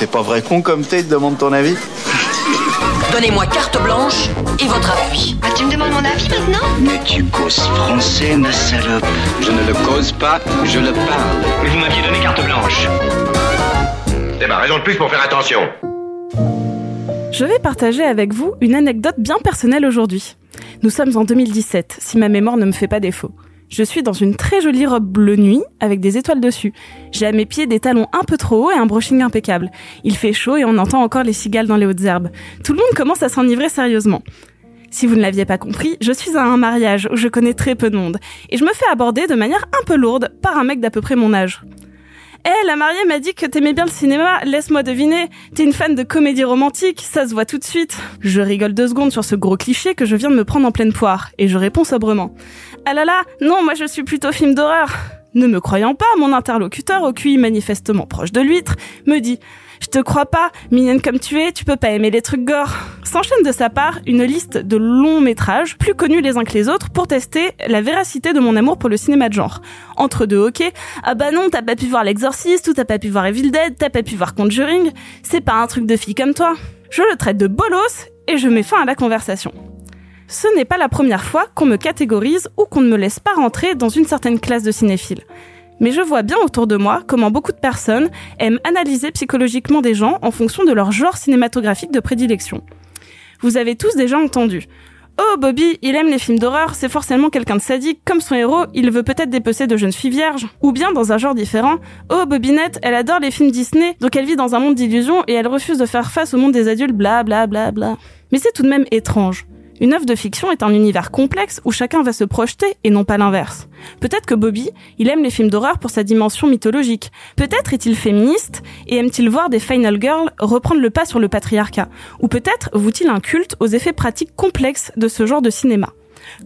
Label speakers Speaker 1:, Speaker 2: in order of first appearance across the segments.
Speaker 1: C'est pas vrai con comme t'es, te demande ton avis
Speaker 2: Donnez-moi carte blanche et votre appui.
Speaker 3: Ah, tu me demandes mon avis maintenant
Speaker 4: Mais tu causes français, ma salope.
Speaker 5: Je ne le cause pas, je le parle.
Speaker 6: Mais vous m'aviez donné carte blanche.
Speaker 7: C'est ma raison de plus pour faire attention.
Speaker 8: Je vais partager avec vous une anecdote bien personnelle aujourd'hui. Nous sommes en 2017, si ma mémoire ne me fait pas défaut. Je suis dans une très jolie robe bleu nuit avec des étoiles dessus. J'ai à mes pieds des talons un peu trop hauts et un brushing impeccable. Il fait chaud et on entend encore les cigales dans les hautes herbes. Tout le monde commence à s'enivrer sérieusement. Si vous ne l'aviez pas compris, je suis à un mariage où je connais très peu de monde et je me fais aborder de manière un peu lourde par un mec d'à peu près mon âge. Eh, la mariée m'a dit que t'aimais bien le cinéma, laisse-moi deviner. T'es une fan de comédie romantique, ça se voit tout de suite. Je rigole deux secondes sur ce gros cliché que je viens de me prendre en pleine poire, et je réponds sobrement. Ah là là, non, moi je suis plutôt film d'horreur. Ne me croyant pas, mon interlocuteur, au QI manifestement proche de l'huître, me dit je te crois pas, mignonne comme tu es, tu peux pas aimer les trucs gore. S'enchaîne de sa part une liste de longs métrages, plus connus les uns que les autres, pour tester la véracité de mon amour pour le cinéma de genre. Entre deux ok, ah bah non, t'as pas pu voir L'Exorciste, ou t'as pas pu voir Evil Dead, t'as pas pu voir Conjuring, c'est pas un truc de fille comme toi. Je le traite de bolos, et je mets fin à la conversation. Ce n'est pas la première fois qu'on me catégorise ou qu'on ne me laisse pas rentrer dans une certaine classe de cinéphiles mais je vois bien autour de moi comment beaucoup de personnes aiment analyser psychologiquement des gens en fonction de leur genre cinématographique de prédilection. Vous avez tous déjà entendu. Oh, Bobby, il aime les films d'horreur, c'est forcément quelqu'un de sadique, comme son héros, il veut peut-être dépecer de jeunes filles vierges. Ou bien, dans un genre différent, oh, Bobinette, elle adore les films Disney, donc elle vit dans un monde d'illusions et elle refuse de faire face au monde des adultes, bla bla bla bla. Mais c'est tout de même étrange. Une œuvre de fiction est un univers complexe où chacun va se projeter et non pas l'inverse. Peut-être que Bobby, il aime les films d'horreur pour sa dimension mythologique. Peut-être est-il féministe et aime-t-il voir des Final Girls reprendre le pas sur le patriarcat. Ou peut-être voue-t-il un culte aux effets pratiques complexes de ce genre de cinéma.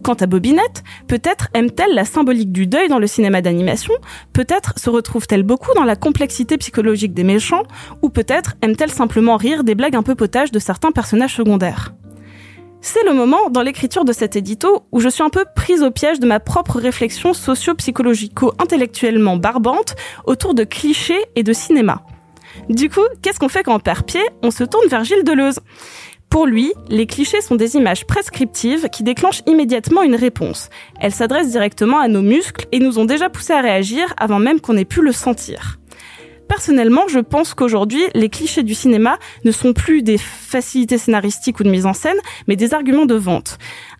Speaker 8: Quant à Bobinette, peut-être aime-t-elle la symbolique du deuil dans le cinéma d'animation, peut-être se retrouve-t-elle beaucoup dans la complexité psychologique des méchants, ou peut-être aime-t-elle simplement rire des blagues un peu potages de certains personnages secondaires. C'est le moment dans l'écriture de cet édito où je suis un peu prise au piège de ma propre réflexion socio-psychologico-intellectuellement barbante autour de clichés et de cinéma. Du coup, qu'est-ce qu'on fait quand on perd pied? On se tourne vers Gilles Deleuze. Pour lui, les clichés sont des images prescriptives qui déclenchent immédiatement une réponse. Elles s'adressent directement à nos muscles et nous ont déjà poussé à réagir avant même qu'on ait pu le sentir. Personnellement, je pense qu'aujourd'hui, les clichés du cinéma ne sont plus des facilités scénaristiques ou de mise en scène, mais des arguments de vente.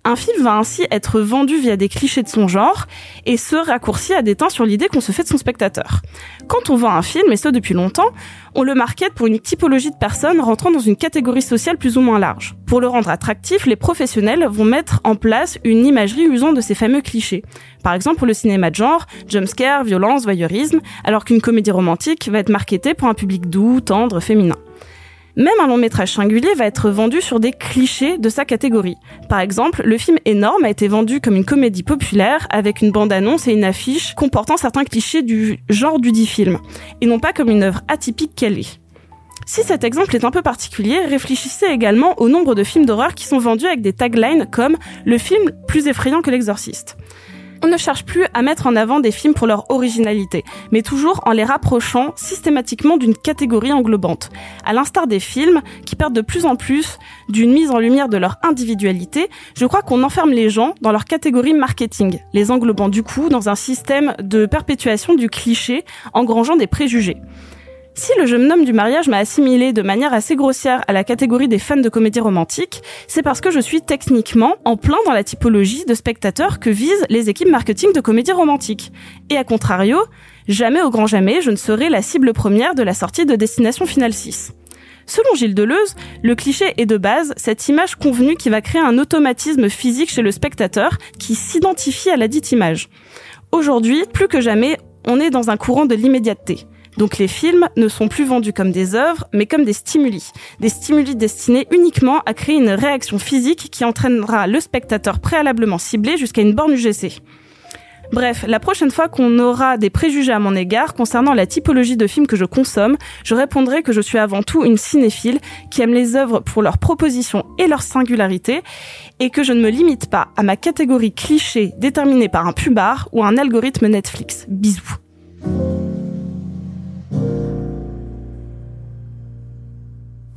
Speaker 8: Un film va ainsi être vendu via des clichés de son genre et se raccourci à des sur l'idée qu'on se fait de son spectateur. Quand on vend un film, et ce depuis longtemps, on le market pour une typologie de personnes rentrant dans une catégorie sociale plus ou moins large. Pour le rendre attractif, les professionnels vont mettre en place une imagerie usant de ces fameux clichés. Par exemple, pour le cinéma de genre, jumpscare, violence, voyeurisme, alors qu'une comédie romantique va être marketée pour un public doux, tendre, féminin. Même un long métrage singulier va être vendu sur des clichés de sa catégorie. Par exemple, le film Énorme a été vendu comme une comédie populaire avec une bande-annonce et une affiche comportant certains clichés du genre du dit film, et non pas comme une œuvre atypique qu'elle est. Si cet exemple est un peu particulier, réfléchissez également au nombre de films d'horreur qui sont vendus avec des taglines comme le film plus effrayant que l'exorciste on ne cherche plus à mettre en avant des films pour leur originalité, mais toujours en les rapprochant systématiquement d'une catégorie englobante. À l'instar des films, qui perdent de plus en plus d'une mise en lumière de leur individualité, je crois qu'on enferme les gens dans leur catégorie marketing, les englobant du coup dans un système de perpétuation du cliché, engrangeant des préjugés. Si le jeune homme du mariage m'a assimilé de manière assez grossière à la catégorie des fans de comédie romantique, c'est parce que je suis techniquement en plein dans la typologie de spectateurs que visent les équipes marketing de comédie romantique. Et à contrario, jamais au grand jamais je ne serai la cible première de la sortie de Destination Finale 6. Selon Gilles Deleuze, le cliché est de base cette image convenue qui va créer un automatisme physique chez le spectateur qui s'identifie à la dite image. Aujourd'hui, plus que jamais, on est dans un courant de l'immédiateté. Donc les films ne sont plus vendus comme des œuvres, mais comme des stimuli. Des stimuli destinés uniquement à créer une réaction physique qui entraînera le spectateur préalablement ciblé jusqu'à une borne UGC. Bref, la prochaine fois qu'on aura des préjugés à mon égard concernant la typologie de films que je consomme, je répondrai que je suis avant tout une cinéphile qui aime les œuvres pour leur proposition et leur singularité et que je ne me limite pas à ma catégorie cliché déterminée par un pubard ou un algorithme Netflix. Bisous.